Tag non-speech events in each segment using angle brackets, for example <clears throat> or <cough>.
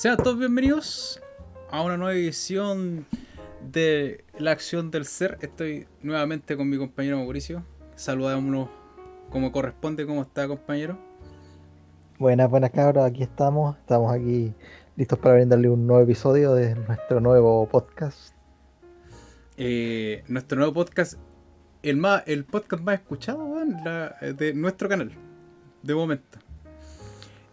Sean todos bienvenidos a una nueva edición de La Acción del Ser. Estoy nuevamente con mi compañero Mauricio. Saludámonos como corresponde. ¿Cómo está, compañero? Buenas, buenas cabros. Aquí estamos. Estamos aquí listos para brindarle un nuevo episodio de nuestro nuevo podcast. Eh, nuestro nuevo podcast, el, más, el podcast más escuchado la- de nuestro canal, de momento.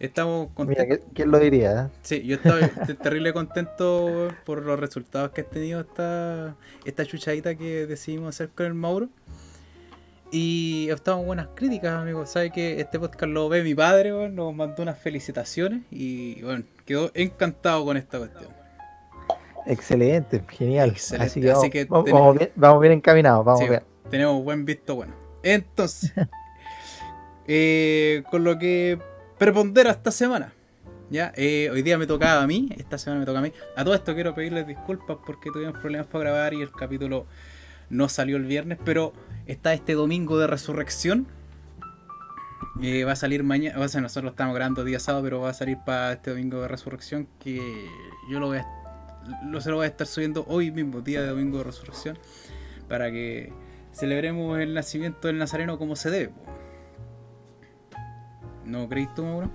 Estamos Mira, contentos. ¿qui- ¿quién lo diría? eh? Sí, yo estoy <laughs> te- terrible contento por los resultados que ha tenido esta, esta chuchadita que decidimos hacer con el Mauro. Y estamos buenas críticas, amigos. Sabe que este podcast lo ve mi padre, weón, nos mandó unas felicitaciones y bueno, quedó encantado con esta cuestión. Excelente, genial. Excelente, Así que, así vamos, que vamos- tenemos- vamos bien, vamos bien encaminados. Vamos Sí, bien. tenemos buen visto bueno. <laughs> Entonces, <laughs> eh, con lo que prepondera esta semana. Ya, Eh, hoy día me tocaba a mí, esta semana me toca a mí. A todo esto quiero pedirles disculpas porque tuvimos problemas para grabar y el capítulo no salió el viernes, pero está este domingo de resurrección. Eh, va a salir mañana, o sea, nosotros lo estamos grabando día sábado, pero va a salir para este domingo de resurrección que yo lo voy lo, se lo voy a estar subiendo hoy mismo, día de domingo de resurrección, para que celebremos el nacimiento del Nazareno como se debe. ¿No creís tú, Mauro?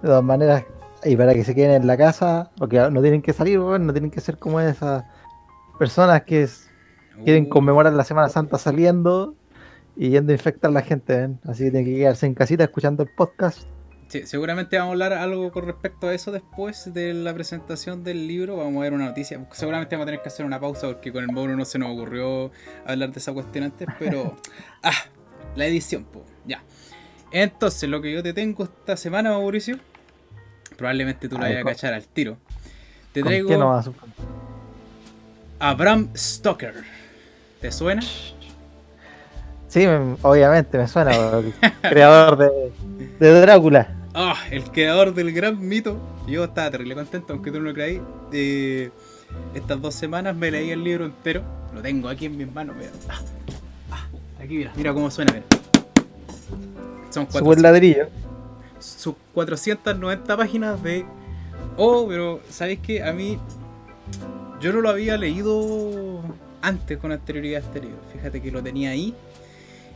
De todas maneras, y para que se queden en la casa, porque no tienen que salir, no tienen que ser como esas personas que quieren Uh, conmemorar la Semana Santa saliendo y yendo a infectar a la gente. ¿ven? Así que tienen que quedarse en casita escuchando el podcast. Sí, seguramente vamos a hablar algo con respecto a eso después de la presentación del libro. Vamos a ver una noticia. Seguramente vamos a tener que hacer una pausa porque con el Mauro no se nos ocurrió hablar de esa cuestión antes, pero. <laughs> ¡Ah! La edición, po. Ya. Entonces, lo que yo te tengo esta semana, Mauricio, probablemente tú lo A ver, vayas a cachar al tiro. Te ¿Con traigo qué nos va a Bram Stoker. ¿Te suena? Sí, me- obviamente me suena, el creador de, de Drácula. Ah, el creador del gran mito. Yo estaba terrible contento, aunque tú no lo creáis. Eh, estas dos semanas me leí el libro entero. Lo tengo aquí en mis manos. Mira. Ah, ah, aquí mira, mira cómo suena. Mira. Son Su 400, buen ladrillo. sus 490 páginas de... Oh, pero ¿sabéis qué? A mí... Yo no lo había leído antes con anterioridad a este libro. Fíjate que lo tenía ahí.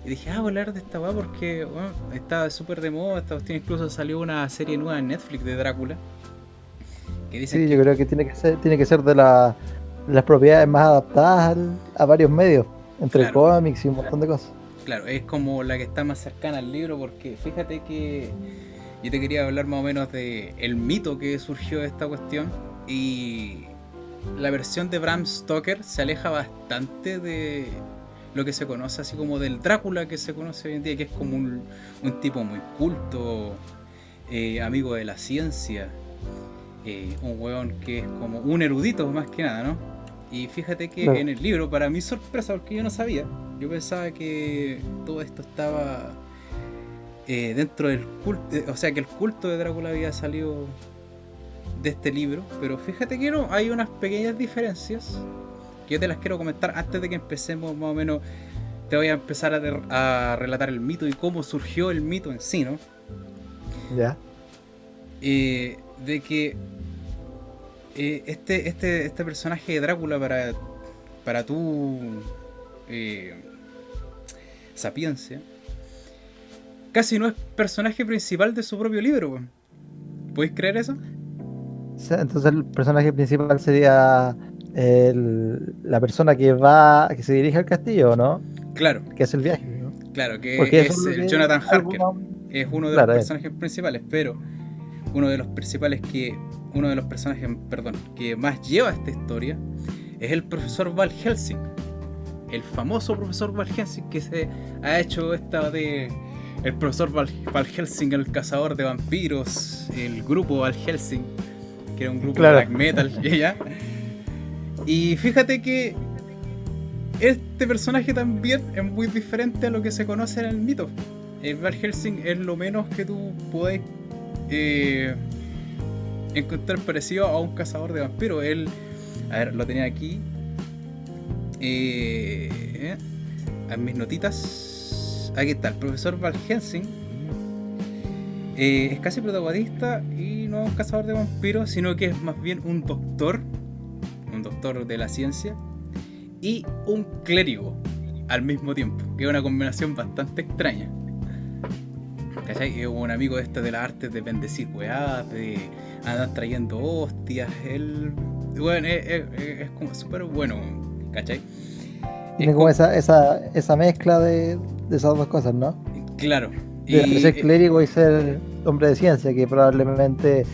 Y dije, ah, voy a hablar de esta weá porque bueno, está súper de moda. Esta cuestión incluso salió una serie nueva en Netflix de Drácula. Que dicen Sí, que- yo creo que tiene que ser, tiene que ser de la- las propiedades más adaptadas al- a varios medios, entre Claro. cómics y un montón de cosas. Claro, es como la que está más cercana al libro porque fíjate que yo te quería hablar más o menos de el mito que surgió de esta cuestión y la versión de Bram Stoker se aleja bastante de lo que se conoce así como del Drácula que se conoce hoy en día, que es como un, un tipo muy culto, eh, amigo de la ciencia, eh, un weón que es como un erudito más que nada, ¿no? Y fíjate que en el libro, para mi sorpresa, porque yo no sabía, yo pensaba que todo esto estaba eh, dentro del culto, o sea, que el culto de Drácula había salido de este libro, pero fíjate que no, hay unas pequeñas diferencias que yo te las quiero comentar antes de que empecemos más o menos. Te voy a empezar a relatar el mito y cómo surgió el mito en sí, ¿no? Ya. eh, de que eh, este, este, este personaje de Drácula para, para tu eh, sapiencia casi no es personaje principal de su propio libro. ¿Podéis creer eso? Entonces el personaje principal sería el- la persona que va, que se dirige al castillo, ¿no? Claro, Que hace el viaje, ¿no? claro, que Porque es el que- Jonathan Harker. es uno de Claro, los personajes principales, pero uno de los principales que uno de los personajes, perdón, que más lleva esta historia es el profesor Val Helsing, el famoso profesor Val Helsing que se ha hecho esta de el profesor Val, Val Helsing, el cazador de vampiros, el grupo Val Helsing, que era un grupo Claro. de black metal, <laughs> y ya. Y fíjate que este personaje también es muy diferente a lo que se conoce en el mito. El Val Helsing es lo menos que tú puedes eh, encontrar parecido a un cazador de vampiros. Él, a ver, lo tenía aquí. Eh, en mis notitas. Aquí está, el profesor Val Helsing Eh, es casi protagonista y no es un cazador de vampiros, sino que es más bien un doctor, un doctor de la ciencia, y un clérigo al mismo tiempo, que es una combinación bastante extraña. ¿Cachai? Es un amigo este de las artes de bendecir weá, de andar trayendo hostias, él. Bueno, es, como súper bueno, ¿cachai? Tiene como, esa, esa, esa mezcla de, de, esas dos cosas, ¿no? Claro. De ser clérigo y ser hombre de ciencia, que probablemente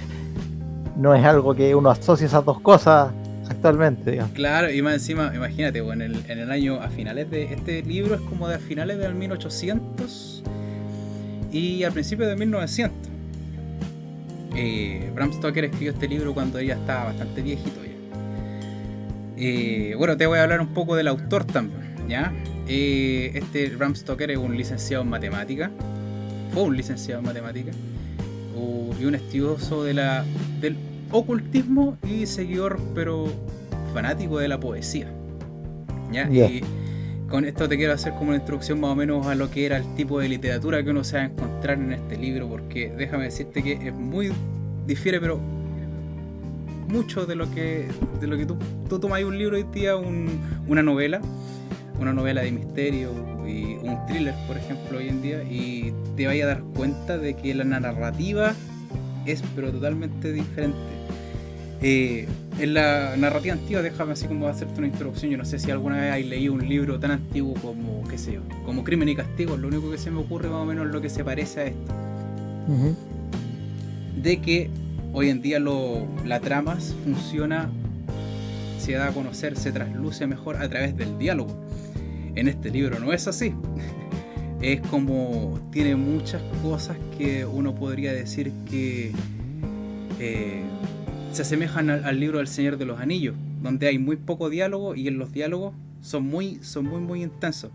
no es algo que uno asocie esas dos cosas actualmente, digamos. Claro, y más encima, imagínate, en, el, en el año, a finales de, este libro es como de a finales del 1800 y al principio de 1900. Eh, Bram Stoker escribió este libro cuando ella estaba bastante viejito ya. Eh, bueno, te voy a hablar un poco del autor también, ¿ya? Eh, este Bram Stoker es un licenciado en matemática, fue un licenciado en matemática y un estudioso de la, del ocultismo y seguidor, pero fanático de la poesía. ¿ya? Y con esto te quiero hacer como una introducción más o menos a lo que era el tipo de literatura que uno se va a encontrar en este libro, porque déjame decirte que es muy difiere, pero mucho de lo que de lo que tú, tú tomas un libro hoy día, una novela, una novela de misterio y un thriller, por ejemplo, hoy en día, y te vayas a dar cuenta de que la narrativa es pero totalmente diferente. Eh, en la narrativa antigua, déjame así como hacerte una introducción. Yo no sé si alguna vez hay leído un libro tan antiguo como, qué sé yo, como Crimen y Castigo. Lo único que se me ocurre más o menos lo que se parece a esto. De que hoy en día lo, la trama funciona, se da a conocer, se trasluce mejor a través del diálogo. En este libro no es así. <laughs> es como tiene muchas cosas que uno podría decir que eh, se asemejan al, libro del Señor de los Anillos, donde hay muy poco diálogo y en los diálogos son muy, son muy, muy intensos.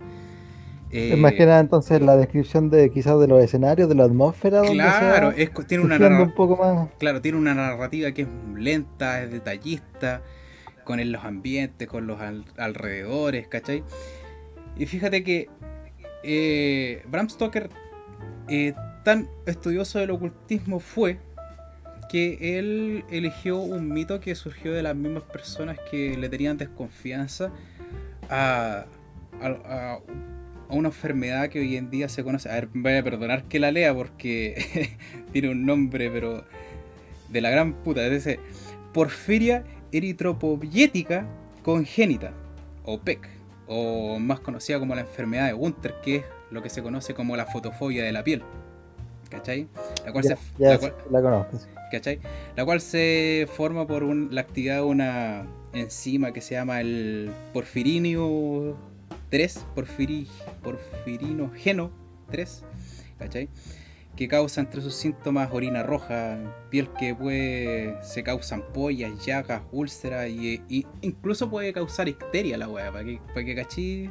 es más que nada entonces la descripción de quizás de los escenarios, de la atmósfera. Claro, tiene una un poco más. Claro, tiene una narrativa que es lenta, es detallista, con los ambientes, con los alrededores, ¿cachai? Y fíjate que eh, Bram Stoker, eh, tan estudioso del ocultismo fue que él eligió un mito que surgió de las mismas personas que le tenían desconfianza a, una enfermedad que hoy en día se conoce. A ver, voy a perdonar que la lea porque <laughs> tiene un nombre, pero de la gran puta. Es decir, porfiria eritropoyética congénita, o PEC, o más conocida como la enfermedad de Gunter, que es lo que se conoce como la fotofobia de la piel. ¿Cachai? La cual, se, la, conozco. ¿Cachai? La cual se forma por la actividad de una enzima que se llama el porfirinio 3, porfiri, porfirinogeno 3, ¿cachai? Que causa entre sus síntomas orina roja, piel que puede, se causan ampollas, llagas, úlceras y, incluso puede causar icteria la weá, para que, para que cachí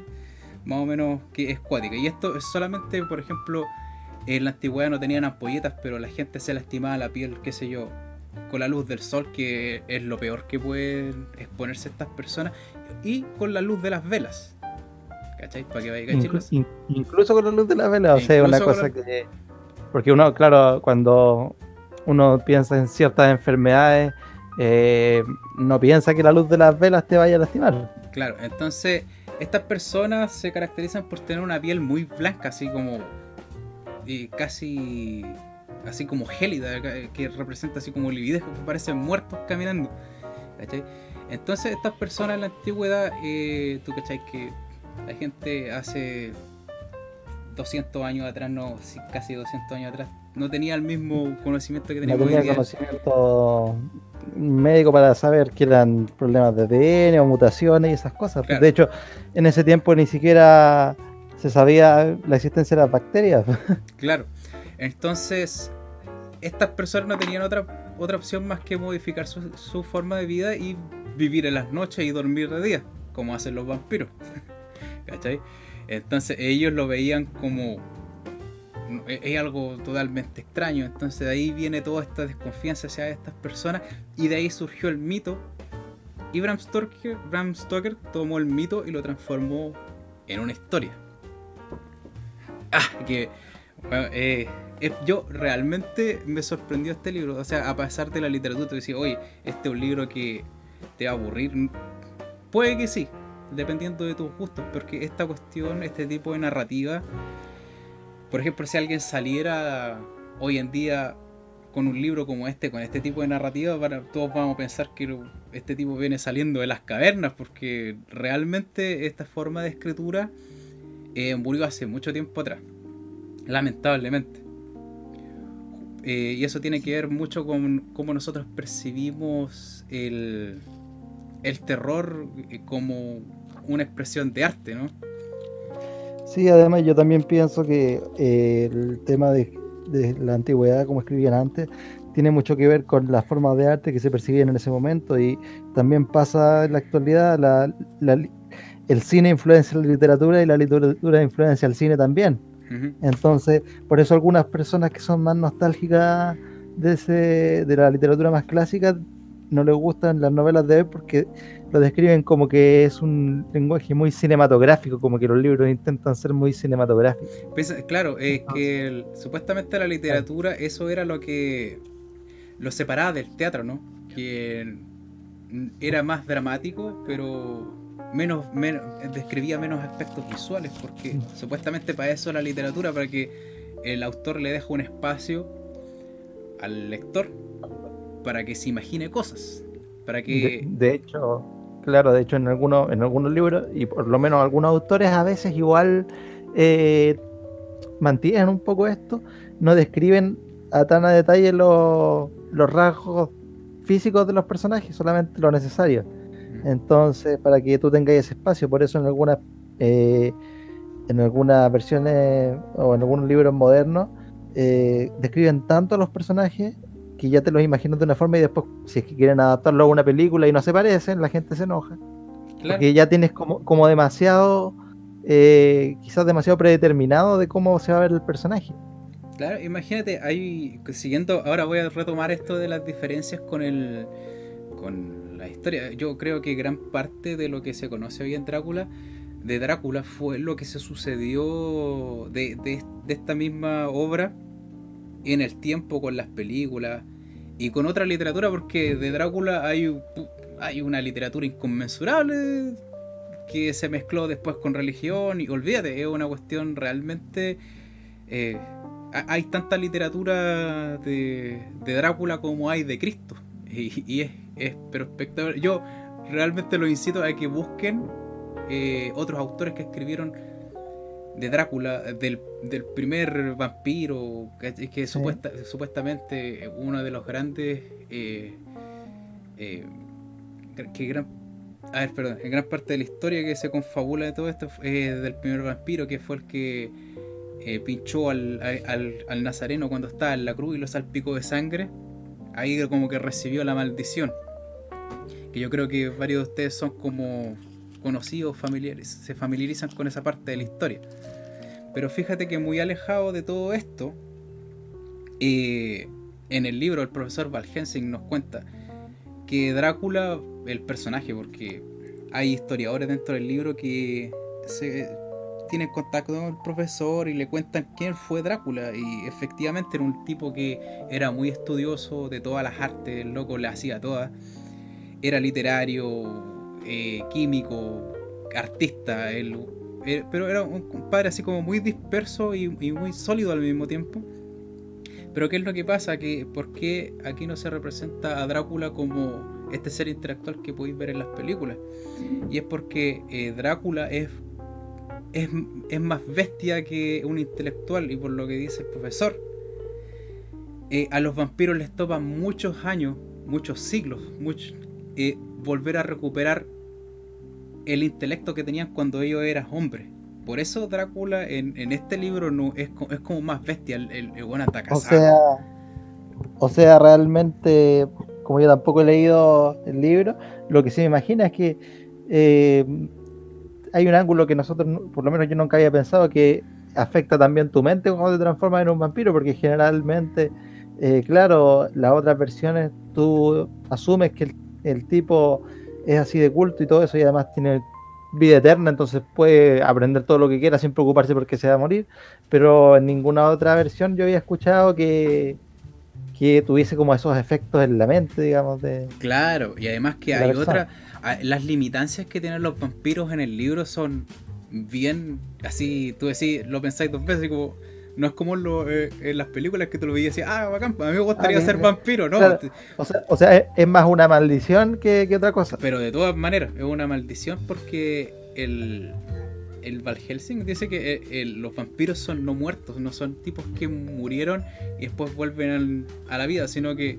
más o menos que es cuática. Y esto es solamente, por ejemplo, en la antigüedad no tenían ampolletas, pero la gente se lastimaba la piel, qué sé yo, con la luz del sol, que es lo peor que pueden exponerse estas personas, y con la luz de las velas. ¿Cachai? Para que vaya incluso con la luz de las velas, o sea, una cosa que. Porque uno, claro, cuando uno piensa en ciertas enfermedades, eh, no piensa que la luz de las velas te vaya a lastimar. Claro, entonces estas personas se caracterizan por tener una piel muy blanca, así como casi así como gélida, que representa así como lividez, que parecen muertos caminando. Entonces estas personas en la antigüedad, eh, tú cachai que la gente hace 200 años atrás, no, casi 200 años atrás, no tenía el mismo conocimiento que tenía no tenía conocimiento médico para saber que eran problemas de ADN o mutaciones y esas cosas. De hecho, en ese tiempo ni siquiera se sabía la existencia de las bacterias. <laughs> Claro. Entonces, estas personas no tenían otra, otra opción más que modificar su, forma de vida y vivir en las noches y dormir de día, como hacen los vampiros. <laughs> ¿Cachai? Entonces ellos lo veían como es algo totalmente extraño. Entonces de ahí viene toda esta desconfianza hacia estas personas y de ahí surgió el mito. Y Bram Stoker, Bram Stoker tomó el mito y lo transformó en una historia. Ah, que eh, yo realmente me sorprendió este libro. O sea, a pasar de la literatura, te decía, oye, este es un libro que te va a aburrir. Puede que sí, dependiendo de tus gustos, porque esta cuestión, este tipo de narrativa, por ejemplo, si alguien saliera hoy en día con un libro como este, con este tipo de narrativa, todos vamos a pensar que este tipo viene saliendo de las cavernas, porque realmente esta forma de escritura eh, murió hace mucho tiempo atrás, lamentablemente. Eh, y eso tiene que ver mucho con cómo nosotros percibimos el, el terror eh, como una expresión de arte, ¿no? Sí, además yo también pienso que el tema de la antigüedad, como escribían antes, tiene mucho que ver con las formas de arte que se percibían en ese momento y también pasa en la actualidad, la, el cine influencia la literatura y la literatura influencia el cine también. Entonces, por eso algunas personas que son más nostálgicas de, ese, de la literatura más clásica no les gustan las novelas de hoy porque lo describen como que es un lenguaje muy cinematográfico, como que los libros intentan ser muy cinematográficos. Pues, claro, es que supuestamente la literatura, eso era lo que lo separaba del teatro, ¿no? Que era más dramático, pero menos, menos describía menos aspectos visuales, porque mm. supuestamente para eso la literatura, para que el autor le deje un espacio al lector para que se imagine cosas. Para que... de hecho, Claro, de hecho en algunos, en algunos libros, y por lo menos algunos autores a veces igual eh, mantienen un poco esto, no describen a tan a detalle los, rasgos físicos de los personajes, solamente lo necesario. Entonces, para que tú tengas ese espacio, por eso en algunas eh, en algunas versiones o en algunos libros modernos eh, describen tanto a los personajes que ya te los imaginas de una forma y después, si es que quieren adaptarlo a una película y no se parecen, la gente se enoja. Porque ya tienes como, como demasiado, eh, quizás demasiado predeterminado de cómo se va a ver el personaje. Claro, imagínate, hay, siguiendo, ahora voy a retomar esto de las diferencias con el con la historia. Yo creo que gran parte de lo que se conoce hoy en Drácula, de Drácula, fue lo que se sucedió de, de, esta misma obra en el tiempo con las películas y con otra literatura, porque de Drácula hay, hay una literatura inconmensurable que se mezcló después con religión y olvídate, es una cuestión realmente... Eh, hay tanta literatura de, Drácula como hay de Cristo. Y, es, es pero espectacular. Yo realmente los incito a que busquen eh, otros autores que escribieron de Drácula, del, primer vampiro, que, es supuestamente uno de los grandes... Eh, eh, que gran, a ver, perdón, en gran parte de la historia que se confabula de todo esto es del primer vampiro, que fue el que eh, pinchó al, al, nazareno cuando estaba en la cruz y lo salpicó de sangre. Ahí como que recibió la maldición. Que yo creo que varios de ustedes son como conocidos, familiares, se familiarizan con esa parte de la historia. Pero fíjate que muy alejado de todo esto, eh, en el libro el profesor Val Helsing nos cuenta que Drácula, el personaje, porque hay historiadores dentro del libro que se tienen contacto con el profesor y le cuentan quién fue Drácula y efectivamente era un tipo que era muy estudioso de todas las artes, el loco le hacía todas, era literario, eh, químico, artista, eh, pero era un compadre así como muy disperso y, muy sólido al mismo tiempo. Pero ¿qué es lo que pasa? Que, ¿Por qué aquí no se representa a Drácula como este ser intelectual que podéis ver en las películas? Y es porque eh, Drácula es, es, más bestia que un intelectual y por lo que dice el profesor. a los vampiros les toman muchos años, muchos siglos, muchos, volver a recuperar el intelecto que tenían cuando ellos eran hombres. Por eso Drácula en, este libro no es, es, como más bestia, el, el, buen ataca. O sea, o sea, realmente, como yo tampoco he leído el libro, lo que se me imagina es que eh, hay un ángulo que nosotros, por lo menos yo nunca había pensado, que afecta también tu mente cuando te transformas en un vampiro, porque generalmente, eh, claro, las otras versiones tú asumes que el, el tipo es así de culto y todo eso, y además tiene vida eterna, entonces puede aprender todo lo que quiera sin preocuparse porque se va a morir, pero en ninguna otra versión yo había escuchado que, que tuviese como esos efectos en la mente, digamos, de... Claro, y además que hay otra... Las limitancias que tienen los vampiros en el libro son bien así, tú decís, lo pensáis dos veces y como no es como eh, en, las películas que tú lo veías y ah, bacán, a mí me gustaría ah, ser vampiro, ¿no? o sea, es, más una maldición que, otra cosa. Pero de todas maneras, es una maldición porque el, el Val Helsing dice que eh, los vampiros son no muertos, no son tipos que murieron y después vuelven a la vida, sino que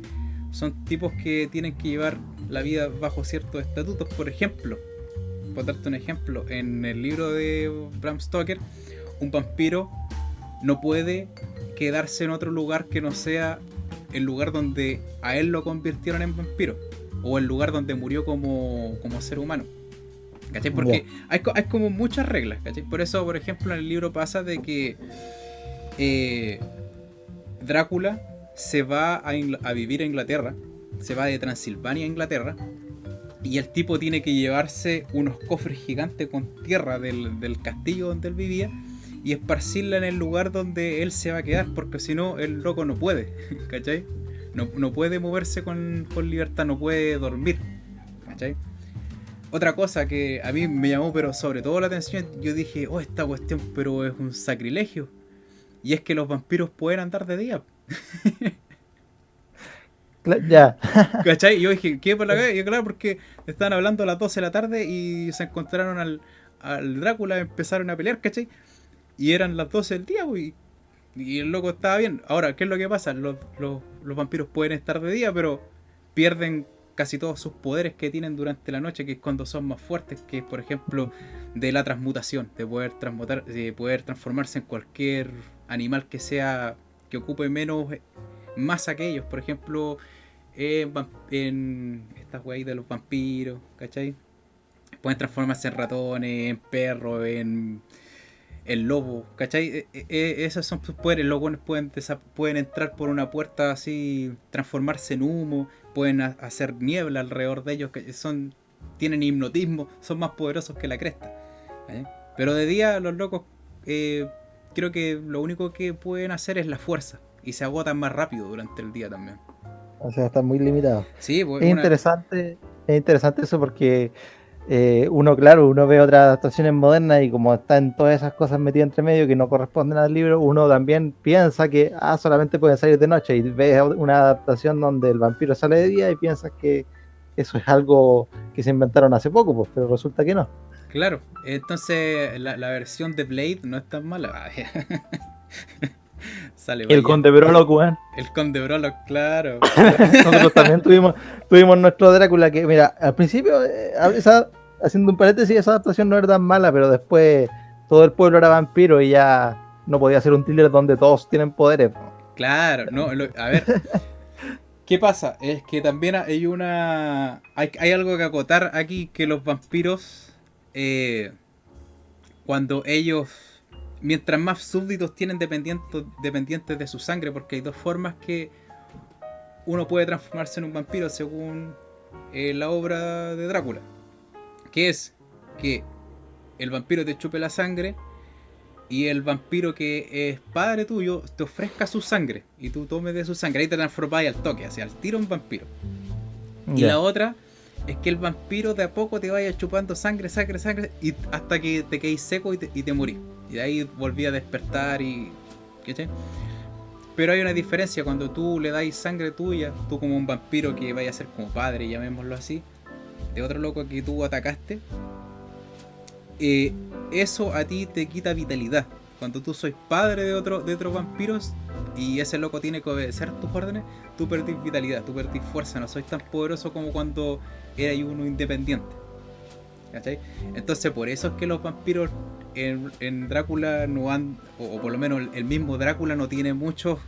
son tipos que tienen que llevar la vida bajo ciertos estatutos. Por ejemplo, por darte un ejemplo, en el libro de Bram Stoker, un vampiro no puede quedarse en otro lugar que no sea el lugar donde a él lo convirtieron en vampiro o el lugar donde murió como, ser humano. ¿Cachai? Porque hay, como muchas reglas, ¿cachai? Por eso, por ejemplo, en el libro pasa de que eh, Drácula se va a, a, vivir a Inglaterra, se va de Transilvania a Inglaterra, y el tipo tiene que llevarse unos cofres gigantes con tierra del, del castillo donde él vivía y esparcirla en el lugar donde él se va a quedar, porque si no, el loco no puede, <laughs> ¿cachai? No, puede moverse con, libertad, no puede dormir, ¿cachai? Otra cosa que a mí me llamó, pero sobre todo la atención, yo dije, oh, esta cuestión, pero es un sacrilegio. Y es que los vampiros pueden andar de día. <laughs> Ya. <laughs> ¿Cachai? Yo dije, ¿qué por la calle? Y claro, porque estaban hablando a las 12 de la tarde y se encontraron al, al Drácula, empezaron a pelear, ¿cachai? Y eran las 12 del día, y, y el loco estaba bien. Ahora, ¿qué es lo que pasa? Los, vampiros pueden estar de día, pero pierden casi todos sus poderes que tienen durante la noche, que es cuando son más fuertes, que es por ejemplo de la transmutación, de poder transmutar, de poder transformarse en cualquier animal que sea, que ocupe menos masa que ellos, por ejemplo, en, estas weas de los vampiros, ¿cachai? Pueden transformarse en ratones, en perros, en el lobo, ¿cachai? E, e, e, esos son sus poderes. Los buenos pueden, pueden entrar por una puerta así, transformarse en humo, pueden hacer niebla alrededor de ellos, que son tienen hipnotismo, son más poderosos que la cresta. Pero de día los locos eh, creo que lo único que pueden hacer es la fuerza y se agotan más rápido durante el día también. O sea, están muy limitados. Sí, pues, es interesante, es interesante eso porque eh, uno, claro, uno ve otras adaptaciones modernas y como están todas esas cosas metidas entre medio que no corresponden al libro, uno también piensa que ah, solamente pueden salir de noche y ves una adaptación donde el vampiro sale de día y piensas que eso es algo que se inventaron hace poco, pues, pero resulta que no. Claro, entonces la, versión de Blade no es tan mala. <laughs> Sale el Conde Brolo, weón. El Conde Brolo, claro. <laughs> Nosotros también tuvimos, tuvimos nuestro Drácula que, mira, al principio, eh, haciendo un paréntesis, esa adaptación no era tan mala, pero después todo el pueblo era vampiro y ya no podía ser un thriller donde todos tienen poderes. Claro, no, a ver. ¿Qué pasa? Es que también hay una. Hay, hay algo que acotar aquí que los vampiros. Eh, cuando ellos mientras más súbditos tienen dependientes, dependientes de su sangre, porque hay dos formas que uno puede transformarse en un vampiro según eh, la obra de Drácula. Que es que el vampiro te chupe la sangre y el vampiro que es padre tuyo te ofrezca su sangre y tú tomes de su sangre. Ahí te transformas al toque, hacia el tiro un vampiro. Y la otra es que el vampiro de a poco te vaya chupando sangre, sangre, sangre, y hasta que te quedes seco y te, y te morís. Y ahí volví a despertar y. ¿Qué Pero hay una diferencia cuando tú le das sangre tuya, tú como un vampiro que vaya a ser como padre, llamémoslo así, de otro loco que tú atacaste, eh, eso a ti te quita vitalidad. Cuando tú sois padre de otro de otros vampiros y ese loco tiene que obedecer tus órdenes, tú perdís vitalidad, tú perdís fuerza, no sois tan poderoso como cuando eras uno independiente. ¿Cachai? Entonces por eso es que los vampiros en, Drácula no han, o, por lo menos el mismo Drácula no tiene muchos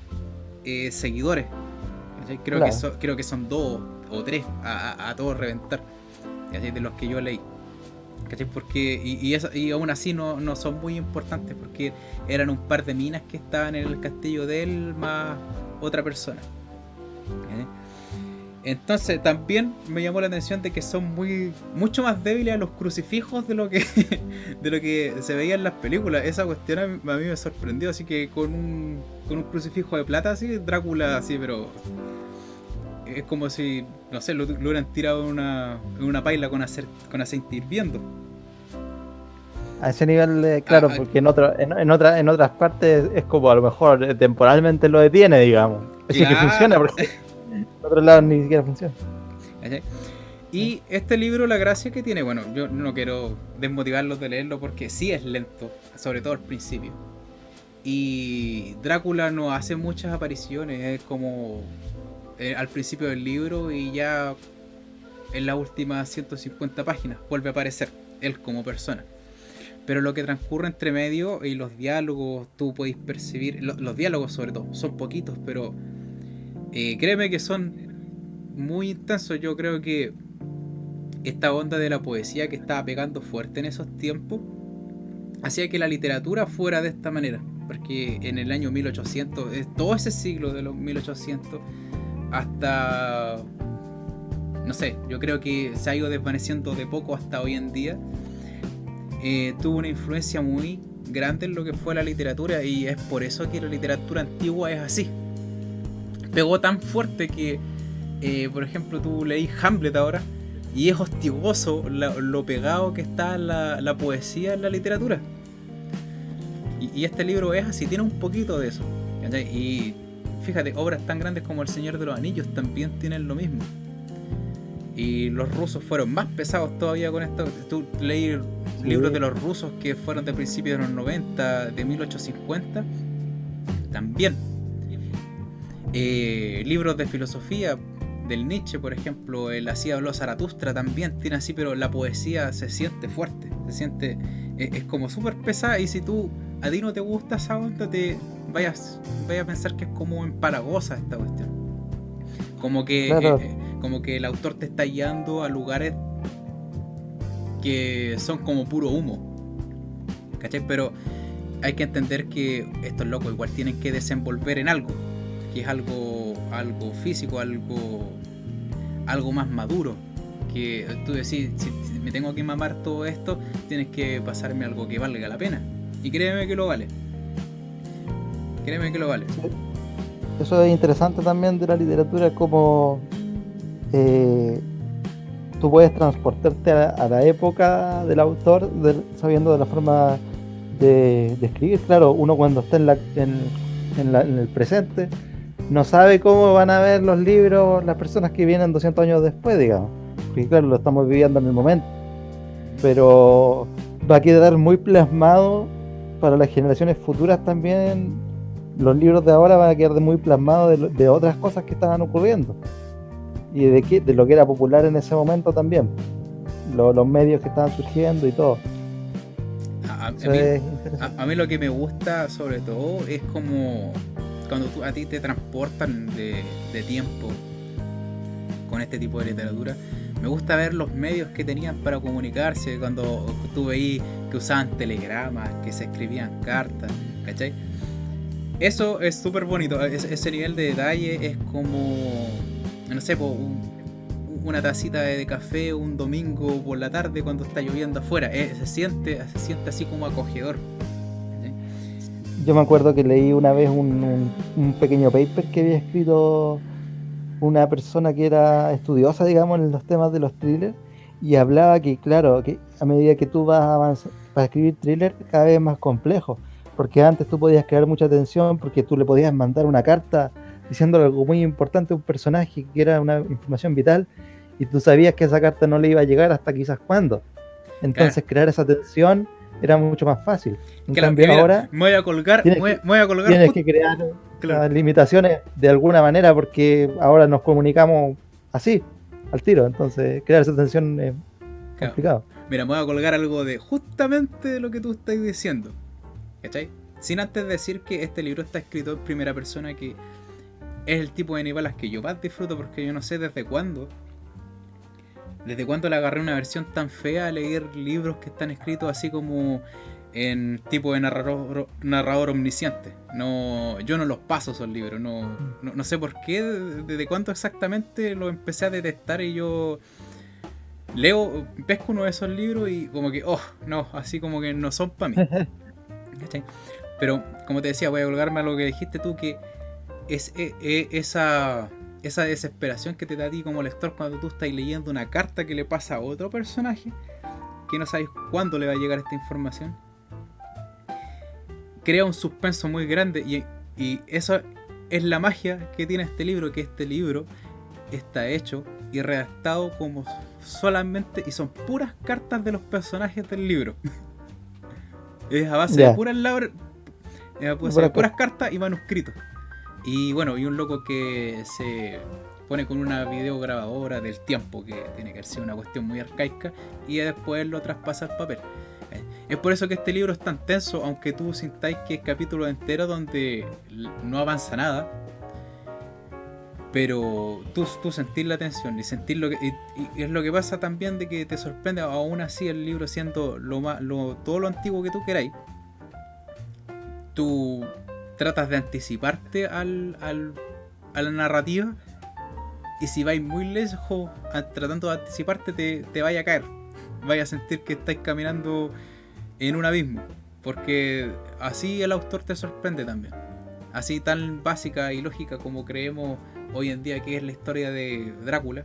eh, seguidores. Creo, que creo que son dos o tres a, todos reventar, de los que yo leí. Porque, y, y, aún así no, no, son muy importantes porque eran un par de minas que estaban en el castillo de él más otra persona. Entonces también me llamó la atención de que son muy mucho más débiles a los crucifijos de lo que <laughs> de lo que se veía en las películas. Esa cuestión a mí, me sorprendió, así que con un, con un crucifijo de plata así, Drácula así, pero es como si, no sé, lo, hubieran tirado en una, en una paila con, hacer, con aceite hirviendo. A ese nivel, claro, ah, ah. porque en, otro, en, en, otra, en otras partes es como a lo mejor eh, temporalmente lo detiene, digamos. Así que funciona, porque <laughs> otros lados ni siquiera funciona. Y este libro, la gracia que tiene, bueno, yo no quiero desmotivarlos de leerlo porque sí es lento, sobre todo al principio. Y Drácula no hace muchas apariciones, es como eh, al principio del libro y ya en las últimas 150 páginas vuelve a aparecer él como persona. Pero lo que transcurre entre medio y los diálogos, tú podéis percibir, los diálogos sobre todo, son poquitos, pero eh, créeme que son muy intensos. Yo creo que esta onda de la poesía que estaba pegando fuerte en esos tiempos hacía que la literatura fuera de esta manera. Porque en el año 1800, todo ese siglo de los 1800, hasta, no sé, yo creo que se ha ido desvaneciendo de poco hasta hoy en día, eh, tuvo una influencia muy grande en lo que fue la literatura y es por eso que la literatura antigua es así. Pegó tan fuerte que, eh, por ejemplo, tú leí Hamlet ahora y es hostigoso lo, pegado que está la, poesía en la literatura. Y, y, este libro es así, tiene un poquito de eso. Y Fíjate, obras tan grandes como El Señor de los Anillos también tienen lo mismo. Y los rusos fueron más pesados todavía con esto. Tú leí libros de los rusos que fueron de principios de los 90, de 1850, también. Eh, libros de filosofía del Nietzsche, por ejemplo, el Así habló Zaratustra también tiene así, pero la poesía se siente fuerte, se siente, eh, es, como súper pesada y si tú a ti no te gusta esa onda, te, vayas, vaya a pensar que es como empalagosa esta cuestión. Como que, eh, como que el autor te está guiando a lugares que son como puro humo. ¿Cachai? Pero hay que entender que estos locos igual tienen que desenvolver en algo. Que es algo, algo físico, algo, algo más maduro. Que tú decís, si me tengo que mamar todo esto, tienes que pasarme algo que valga la pena. Y créeme que lo vale. Créeme que lo vale. Eso es interesante también de la literatura, como eh, tú puedes transportarte a, la época del autor sabiendo de la forma de, escribir. Claro, uno cuando está en, la, en, el presente no sabe cómo van a ver los libros las personas que vienen 200 años después, digamos. Porque claro, lo estamos viviendo en el momento. Pero va a quedar muy plasmado para las generaciones futuras también los libros de ahora van a quedar muy plasmados de, otras cosas que estaban ocurriendo y de, qué, de lo que era popular en ese momento también, los medios que estaban surgiendo y todo. A, mí, lo que me gusta sobre todo es como cuando tú, a ti te transportan de, de tiempo con este tipo de literatura. Me gusta ver los medios que tenían para comunicarse, cuando tú veías que usaban telegramas, que se escribían cartas, ¿cachai? Eso es súper bonito. ese nivel de detalle es como, no sé, una tacita de café un domingo por la tarde cuando está lloviendo afuera. Eh, se, siente, se siente así como acogedor. Yo me acuerdo que leí una vez un, pequeño paper que había escrito una persona que era estudiosa, digamos, en los temas de los thrillers y hablaba que, claro, que a medida que tú vas avanzar para escribir thriller cada vez más complejo porque antes tú podías crear mucha atención porque tú le podías mandar una carta diciéndole algo muy importante a un personaje que era una información vital y tú sabías que esa carta no le iba a llegar hasta quizás cuándo. Entonces crear esa atención era mucho más fácil. En cambio ahora... Me voy a colgar, tienes, voy a colgar tienes que crear las limitaciones de alguna manera porque ahora nos comunicamos así, al tiro. Entonces crear esa atención es complicado. Mira, me voy a colgar algo de justamente lo que tú estás diciendo. ¿Cachai? Sin antes decir que este libro está escrito en primera persona, que es el tipo de nivelas que yo más disfruto porque yo no sé desde cuándo. Desde cuándo le agarré una versión tan fea a leer libros que están escritos así como en tipo de narrador, narrador omnisciente. No, yo no los paso esos libros, no, no, sé por qué, desde cuánto exactamente lo empecé a detestar y yo leo, pesco uno de esos libros y como que, oh, no, así como que no son para mí. <laughs> Pero como te decía, voy a colgarme a lo que dijiste tú, que es e, e, esa, esa desesperación que te da a ti como lector cuando tú estás leyendo una carta que le pasa a otro personaje, que no sabes cuándo le va a llegar esta información crea un suspenso muy grande y, y eso es la magia que tiene este libro, que este libro está hecho y redactado como solamente y son puras cartas de los personajes del libro. <laughs> es a base de puras puras cartas y manuscritos. Y bueno, y un loco que se pone con una videograbadora del tiempo, que tiene que ser una cuestión muy arcaica, y después lo traspasa al papel. Es por eso que este libro es tan tenso, aunque tú sintáis que es capítulo entero donde no avanza nada. Pero tú, tú sentís la tensión y sentir lo que. Y, es lo que pasa también de que te sorprende, aún así el libro siendo lo más, lo, todo lo antiguo que tú queráis. Tú tratas de anticiparte al, al, a la narrativa. Y si vais muy lejos tratando de anticiparte, te, te vaya a caer. Vaya a sentir que estáis caminando en un abismo. Porque así el autor te sorprende también. Así tan básica y lógica como creemos hoy en día que es la historia de Drácula.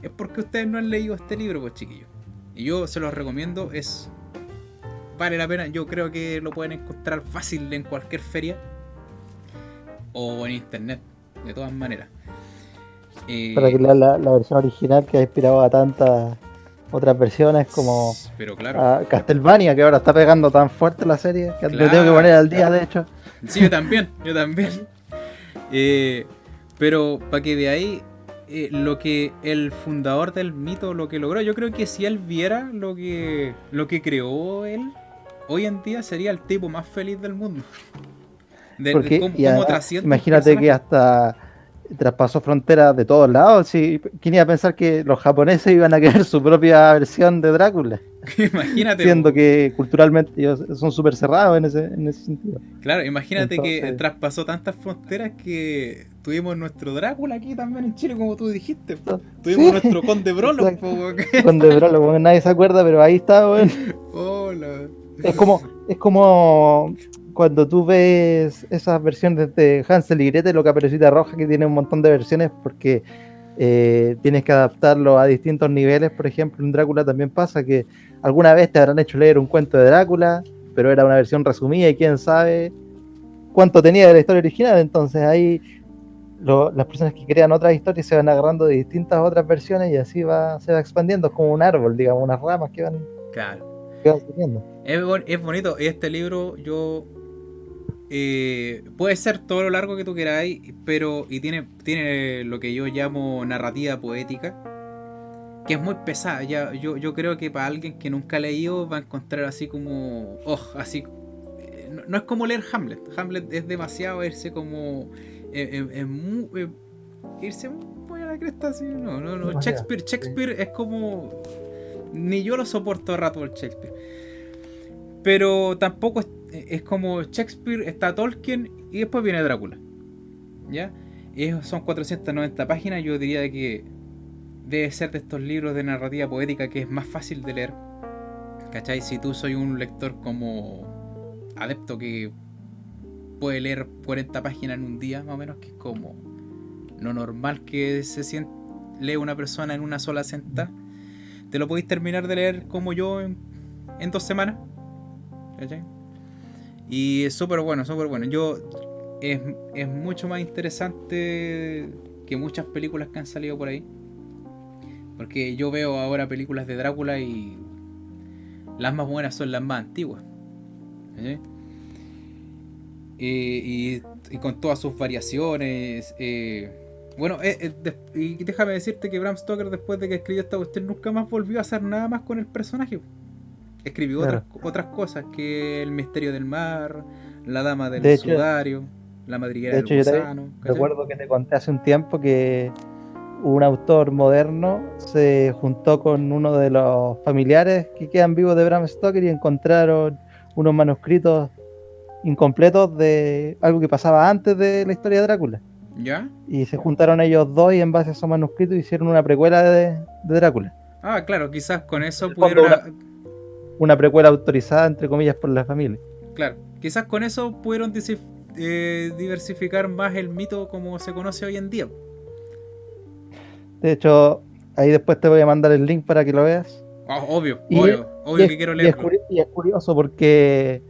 Es porque ustedes no han leído este libro, pues chiquillos. Y yo se los recomiendo, es... Vale la pena, yo creo que lo pueden encontrar fácil en cualquier feria. O en internet, de todas maneras. Para que la, la, versión original que ha inspirado a tantas otras versiones como pero claro. Castlevania, que ahora está pegando tan fuerte la serie, que lo tengo que poner al día, de hecho. Sí, yo también, yo también. Eh, pero para que de ahí eh, lo que el fundador del mito lo que logró, yo creo que si él viera lo que lo que creó él, hoy en día sería el tipo más feliz del mundo. Porque, imagínate que hasta traspasó fronteras de todos lados. ¿sí? ¿Quién iba a pensar que los japoneses iban a querer <laughs> su propia versión de Drácula? <laughs> imagínate. Siendo que culturalmente ellos son súper cerrados en ese, en ese sentido. Claro, imagínate que traspasó tantas fronteras que tuvimos nuestro Drácula aquí también en Chile, como tú dijiste. Tuvimos nuestro Conde Brolo. <laughs> Conde Brolo, nadie se acuerda, pero ahí está, Hola. Es como, es como cuando tú ves esas versiones de Hansel y Gretel, lo Caperucita Roja, que tiene un montón de versiones porque eh, tienes que adaptarlo a distintos niveles, por ejemplo, en Drácula también pasa que alguna vez te habrán hecho leer un cuento de Drácula, pero era una versión resumida y quién sabe cuánto tenía de la historia original, entonces ahí las personas que crean otras historias se van agarrando de distintas otras versiones y así va, se va expandiendo, es como un árbol, digamos, unas ramas que van... Claro. es, es bonito, este libro yo eh, puede ser todo lo largo que tú queráis, pero y tiene, tiene lo que yo llamo narrativa poética, que es muy pesada. Ya, yo, yo creo que para alguien que nunca ha leído va a encontrar así como, oh, así, eh, no, es como leer Hamlet. Hamlet es demasiado irse como, eh, irse muy a la cresta así, no, no, no. Shakespeare, Shakespeare es como, ni yo lo soporto a rato el Shakespeare. Pero tampoco es es como Shakespeare, está Tolkien y después viene Drácula. ¿Ya? Y son 490 páginas, yo diría que debe ser de estos libros de narrativa poética que es más fácil de leer. ¿Cachai? Si tú soy un lector como adepto que puede leer 40 páginas en un día, más o menos, que es como lo normal que se siente, lee una persona en una sola senta, te lo podéis terminar de leer como yo en, en dos semanas. ¿Cachai? Y es súper bueno, súper bueno. Yo es, es, mucho más interesante que muchas películas que han salido por ahí. Porque yo veo ahora películas de Drácula y las más buenas son las más antiguas. y, con todas sus variaciones. Eh, bueno, eh, eh, y déjame decirte que Bram Stoker después de que escribió esta cuestión nunca más volvió a hacer nada más con el personaje escribió otras, otras cosas que El misterio del mar, La dama del sudario, La madriguera de del gusano. recuerdo que te conté hace un tiempo que un autor moderno se juntó con uno de los familiares que quedan vivos de Bram Stoker y encontraron unos manuscritos incompletos de algo que pasaba antes de la historia de Drácula. ¿Ya? Y se juntaron ellos dos y en base a esos manuscritos hicieron una precuela de, Drácula. Ah, claro, quizás con eso pudieron... Una, precuela autorizada, entre comillas, por la familia. Claro, quizás con eso pudieron eh, diversificar más el mito como se conoce hoy en día. De hecho, ahí después te voy a mandar el link para que lo veas. Ah, obvio, obvio, obvio que quiero leerlo. Y es, curioso porque,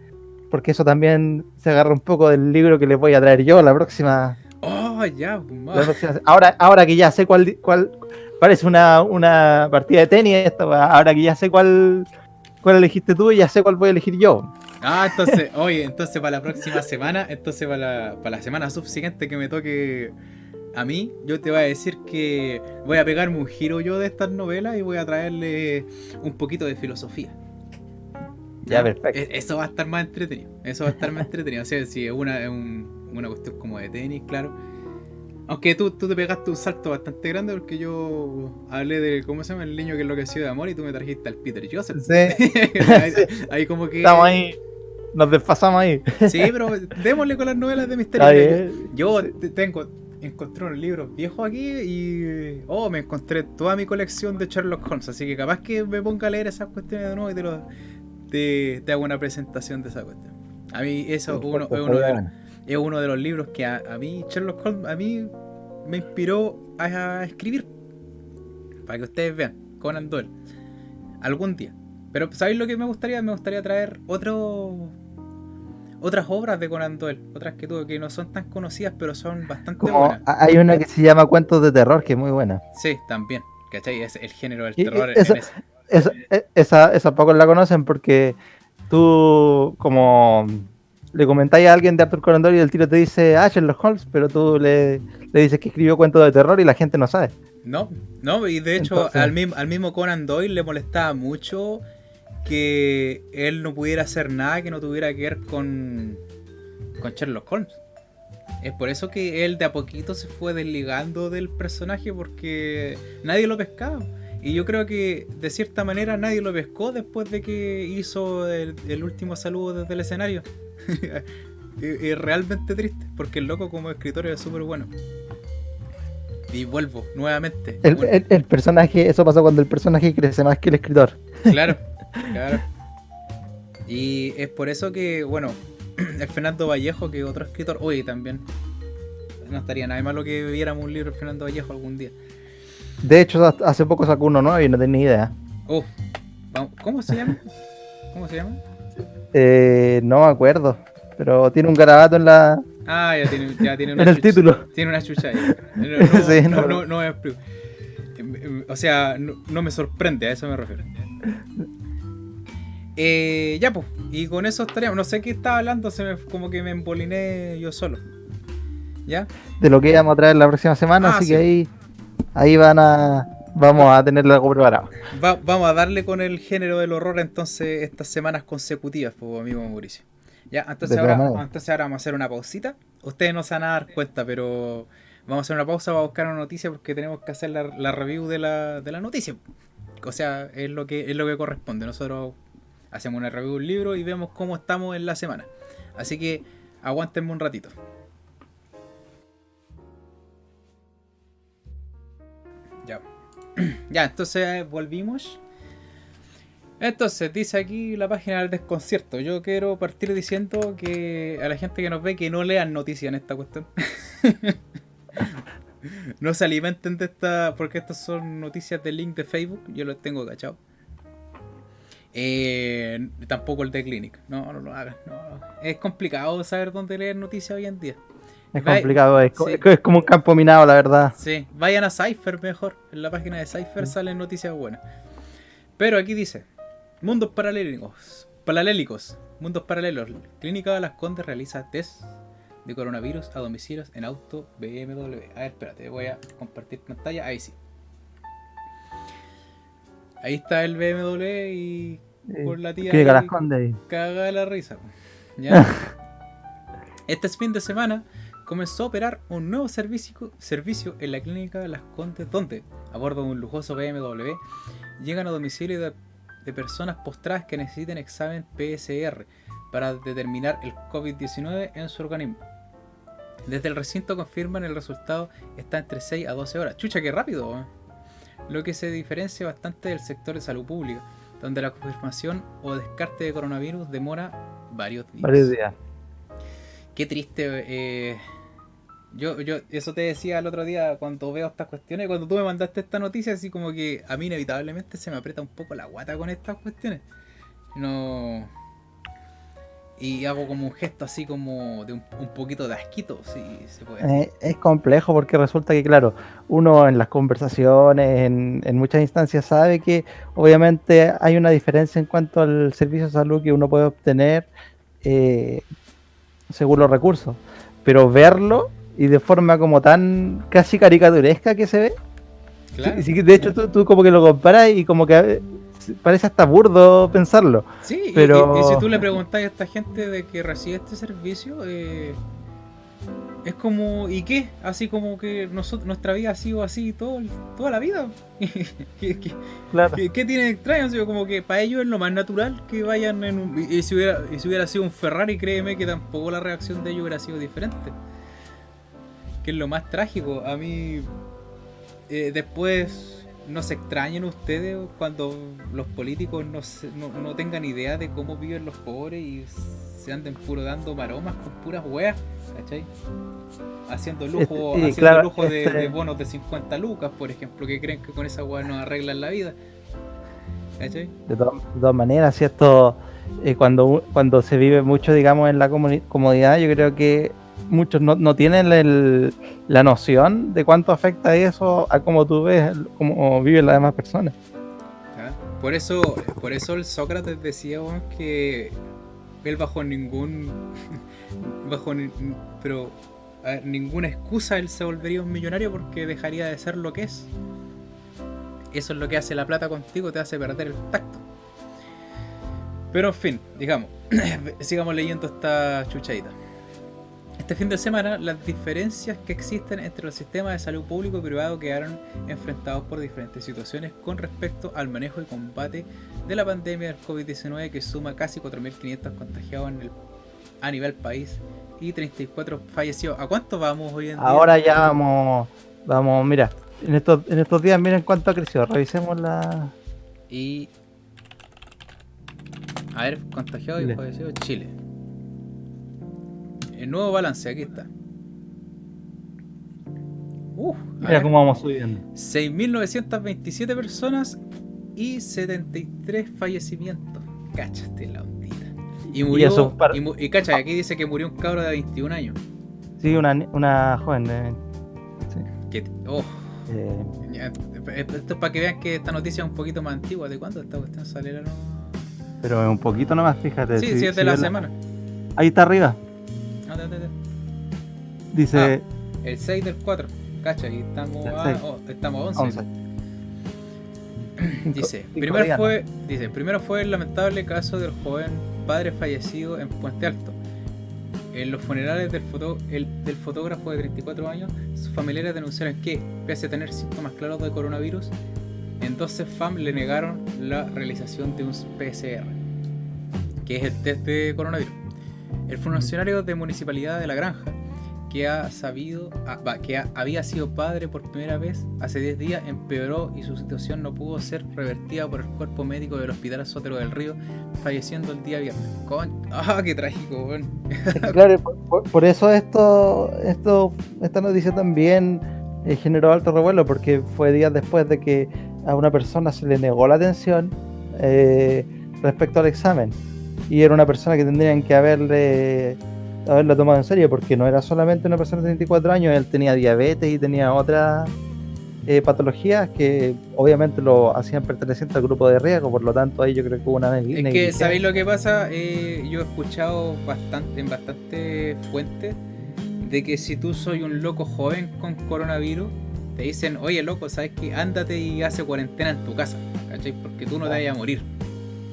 porque eso también se agarra un poco del libro que les voy a traer yo la próxima. Oh, ya, ahora, ahora que ya sé cuál, cuál parece una, una partida de tenis esto, ahora que ya sé cuál, cuál elegiste tú y ya sé cuál voy a elegir yo. Ah, entonces, <laughs> oye, entonces para la próxima semana, entonces para la, para la semana subsiguiente que me toque a mí, yo te voy a decir que voy a pegarme un giro yo de estas novelas y voy a traerle un poquito de filosofía. Ya, perfecto. E-, eso va a estar más entretenido. Eso va a estar más <laughs> entretenido. O sea, si es una, una cuestión como de tenis, claro. Aunque tú, tú te pegaste un salto bastante grande porque yo hablé de, ¿cómo se llama? El niño que enloqueció de amor y tú me trajiste al Peter Joseph. <laughs> Sí. ahí, como que... Estamos ahí. Nos desfasamos ahí. Sí, pero démosle con las novelas de misterio. Yo tengo, encontré unos libros viejos aquí y oh, me encontré toda mi colección de Sherlock Holmes, así que capaz que me ponga a leer esas cuestiones de nuevo y te, lo, te, hago una presentación de esa cuestión. A mí eso es uno, es uno, de los, libros que a, mí Sherlock Holmes a mí me inspiró a, escribir. Para que ustedes vean, Conan Doyle. Algún día. Pero ¿sabéis lo que me gustaría? Me gustaría traer otro otras obras de Conan Doyle, otras que tuvo que no son tan conocidas, pero son bastante buenas. Hay una que se llama Cuentos de Terror, que es muy buena. Sí, también. ¿Cachai? Es el género del terror. E, esa, esa, pocos la conocen porque tú, como le comentáis a alguien de Arthur Conan Doyle y el tiro te dice, ah, Sherlock Holmes, pero tú le, le dices que escribió cuentos de terror y la gente no sabe. No, no, y de hecho al, mismo, al mismo Conan Doyle le molestaba mucho que él no pudiera hacer nada que no tuviera que ver con, con Sherlock Holmes. Es por eso que él de a poquito se fue desligando del personaje porque nadie lo pescaba. Y yo creo que de cierta manera nadie lo pescó después de que hizo el, último saludo desde el escenario. <laughs> es realmente triste porque el loco como escritor es súper bueno. Y vuelvo nuevamente. el, personaje, eso pasó cuando el personaje crece más que el escritor. Claro, <laughs> Claro. Y es por eso que, bueno, <clears throat> el Fernando Vallejo, que otro escritor, hoy también. No estaría nada malo que viéramos un libro de Fernando Vallejo algún día. De hecho, hace poco sacó uno nuevo y no tenía idea. Oh, ¿cómo se llama? ¿Cómo se llama? Eh, no me acuerdo, pero tiene un garabato en la. Ah, ya tiene, ya tiene <laughs> una en el título. Tiene una chucha ahí. <laughs> No, sí, no, no, no, O sea, no me sorprende, a eso me refiero. Eh, ya, pues, y con eso estaríamos. No sé qué estaba hablando, se me, como que me emboliné yo solo. ¿Ya? De lo que íbamos a traer la próxima semana, ah, así que ahí, ahí van a. Vamos a tener algo preparado. vamos a darle con el género del horror entonces estas semanas consecutivas, pues, amigo Mauricio. Ya, entonces ahora, entonces ahora vamos a hacer una pausita. Ustedes no se van a dar cuenta, pero vamos a hacer una pausa para buscar una noticia porque tenemos que hacer la, la review de la, de la noticia. O sea, es lo que es lo que corresponde. Nosotros hacemos una review de un libro y vemos cómo estamos en la semana. Así que aguántenme un ratito. <clears throat> ya, entonces volvimos. Entonces, dice aquí la página del desconcierto. Yo quiero partir diciendo que a la gente que nos ve que no lean noticias en esta cuestión. <laughs> no se alimenten de esta. Porque estas son noticias de link de Facebook. Yo los tengo cachado. Eh, tampoco el de Clinic. No, no lo hagan. Es complicado saber dónde leer noticias hoy en día. Es complicado, es, como un campo minado, la verdad. Sí, vayan a Cypher mejor. En la página de Cypher salen noticias buenas. Pero aquí dice: Mundos paralelos. Paralélicos. Mundos paralelos. Clínica de las Condes realiza test de coronavirus a domicilios en auto BMW. A ver, espérate, voy a compartir pantalla. Ahí sí. Ahí está el BMW y por la tía. Caga la risa. <laughs> este fin de semana comenzó a operar un nuevo servicio, servicio en la clínica las Condes, donde, a bordo de un lujoso BMW, llegan a domicilio de, personas postradas que necesiten examen PSR para determinar el COVID-19 en su organismo. Desde el recinto confirman el resultado está entre 6 a 12 horas. Chucha, qué rápido. Lo que se diferencia bastante del sector de salud pública, donde la confirmación o descarte de coronavirus demora varios días. Varios días. Qué triste. Eh, yo, yo, eso te decía el otro día cuando veo estas cuestiones, cuando tú me mandaste esta noticia, así como que a mí inevitablemente se me aprieta un poco la guata con estas cuestiones. No, y hago como un gesto así como de un, poquito de asquito, si se puede eh, es complejo porque resulta que, claro, uno en las conversaciones, en, muchas instancias, sabe que obviamente hay una diferencia en cuanto al servicio de salud que uno puede obtener eh, según los recursos. Pero verlo y de forma como tan casi caricaturesca que se ve. de hecho, tú, tú, como que lo comparas y como que parece hasta burdo pensarlo. Sí, pero... y, si tú le preguntas a esta gente de que recibe este servicio, eh, es como, ¿y qué? Así como que nosotros, nuestra vida ha sido así todo, toda la vida. <laughs> ¿Qué, qué, tiene extraño? como que para ellos es lo más natural que vayan en un... Y si hubiera, y si hubiera sido un Ferrari, créeme que tampoco la reacción de ellos hubiera sido diferente. Que es lo más trágico. A mí, eh, después no se extrañen ustedes cuando los políticos no, no, tengan idea de cómo viven los pobres y se anden puro dando maromas con puras weas, ¿cachai? Haciendo lujo, este, haciendo lujo de, este bonos de 50 lucas, por ejemplo, que creen que con esa wea nos arreglan la vida. ¿Cachai? De, todas maneras, ¿cierto? Eh, cuando, cuando se vive mucho, digamos, en la comodidad, yo creo que muchos no, no tienen la noción de cuánto afecta eso a cómo tú ves, cómo viven las demás personas. Por eso, por eso el Sócrates decía que él bajo ningún <laughs> bajo pero ninguna excusa él se volvería un millonario porque dejaría de ser lo que es. Eso es lo que hace la plata contigo, te hace perder el tacto. Pero en fin, digamos, <clears throat> sigamos leyendo esta chuchadita. Este fin de semana, las diferencias que existen entre los sistemas de salud público y privado quedaron enfrentados por diferentes situaciones con respecto al manejo y combate de la pandemia del COVID-19 que suma casi 4.500 contagiados a nivel país y 34 fallecidos. ¿A cuánto vamos hoy en día? Ahora ya vamos, vamos, mira, en estos, en estos días miren cuánto ha crecido, revisemos la... Y... A ver, contagiados y fallecidos, Chile. El nuevo balance, aquí está. Mira cómo vamos subiendo. 6.927 personas y 73 fallecimientos. Cáchate la ondita. Y murió. Y, cacha, aquí dice que murió un cabro de 21 años. Sí, una, una joven de. Sí. oh. Eh. Esto es para que vean que esta noticia es un poquito más antigua. ¿De cuándo esta cuestión salió? Pero es un poquito nomás, fíjate. Sí, sí, es de la semana. Ahí está arriba. Dice. Ah, el 6 del 4. Cacha, y estamos a, oh, estamos 11. dice, primero fue, dice, primero fue el lamentable caso del joven padre fallecido en Puente Alto. En los funerales del, foto, el, del fotógrafo de 34 años, sus familiares denunciaron que, pese a tener síntomas claros de coronavirus, entonces FAM le negaron la realización de un PCR, que es el test de coronavirus. El funcionario de municipalidad de La Granja que ha sabido, ah, que había sido padre por primera vez hace 10 días, empeoró y su situación no pudo ser revertida por el cuerpo médico del Hospital Sotero del Río, falleciendo el día viernes. ¡Ah, qué trágico! <laughs> claro, por, eso esto, esto, esta noticia también eh, generó alto revuelo, porque fue días después de que a una persona se le negó la atención eh, respecto al examen. Y era una persona que tendrían que haberle haberlo tomado en serio, porque no era solamente una persona de 34 años, él tenía diabetes y tenía otras eh, patologías que obviamente lo hacían perteneciente al grupo de riesgo, por lo tanto ahí yo creo que hubo una Es que, ¿sabéis lo que pasa? Eh, yo he escuchado bastante, en bastante fuentes de que si tú soy un loco joven con coronavirus, te dicen, oye loco, ¿sabes qué? Ándate y hace cuarentena en tu casa, ¿cachai? Porque tú no te vayas a morir.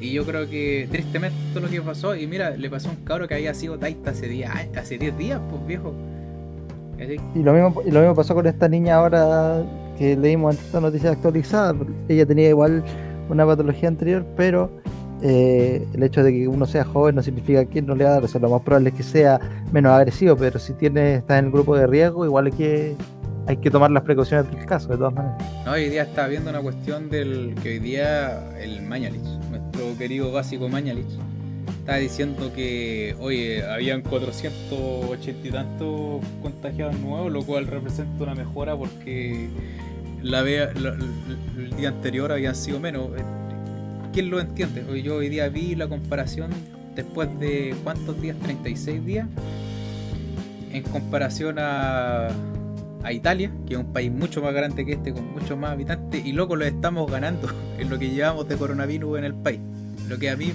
Y yo creo que tristemente todo lo que pasó, y mira, le pasó a un cabro que había sido taita hace 10 hace 10 días, pues viejo. Y lo mismo, y lo mismo pasó con esta niña ahora que leímos esta noticia actualizada. Ella tenía igual una patología anterior, pero eh, el hecho de que uno sea joven no significa que no le va a dar, eso lo más probable es que sea menos agresivo, pero si tiene, está en el grupo de riesgo, igual hay que, hay que tomar las precauciones del caso, de todas maneras. No, hoy día está viendo una cuestión del que hoy día el Mañalich, querido básico Mañalich, está diciendo que, oye, habían 480 y tantos contagiados nuevos, lo cual representa una mejora porque la, el día anterior habían sido menos. ¿Quién lo entiende? Yo hoy día vi la comparación después de cuántos días, 36 días, en comparación a, a Italia, que es un país mucho más grande que este, con muchos más habitantes, y loco lo estamos ganando <laughs> en lo que llevamos de coronavirus en el país. Lo que a mí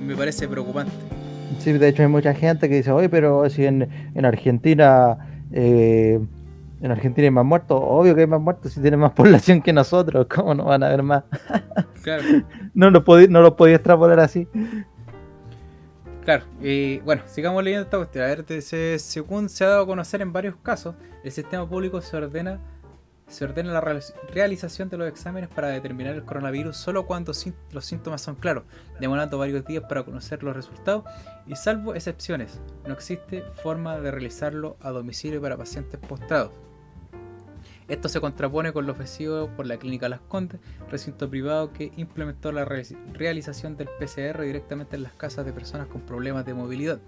me parece preocupante. Sí, de hecho hay mucha gente que dice, oye, pero si en, en Argentina eh, en Argentina hay más muertos, obvio que hay más muertos si tienen más <laughs> población que nosotros, ¿cómo no van a haber más? <laughs> Claro. <laughs> no lo podía, no lo podía extrapolar así. Claro, y bueno, sigamos leyendo esta cuestión. A ver, según se ha dado a conocer en varios casos, el sistema público se ordena se ordena la realización de los exámenes para determinar el coronavirus solo cuando los síntomas son claros, demorando varios días para conocer los resultados y salvo excepciones, no existe forma de realizarlo a domicilio para pacientes postrados. Esto se contrapone con lo ofrecido por la Clínica Las Condes, recinto privado que implementó la realización del PCR directamente en las casas de personas con problemas de movilidad,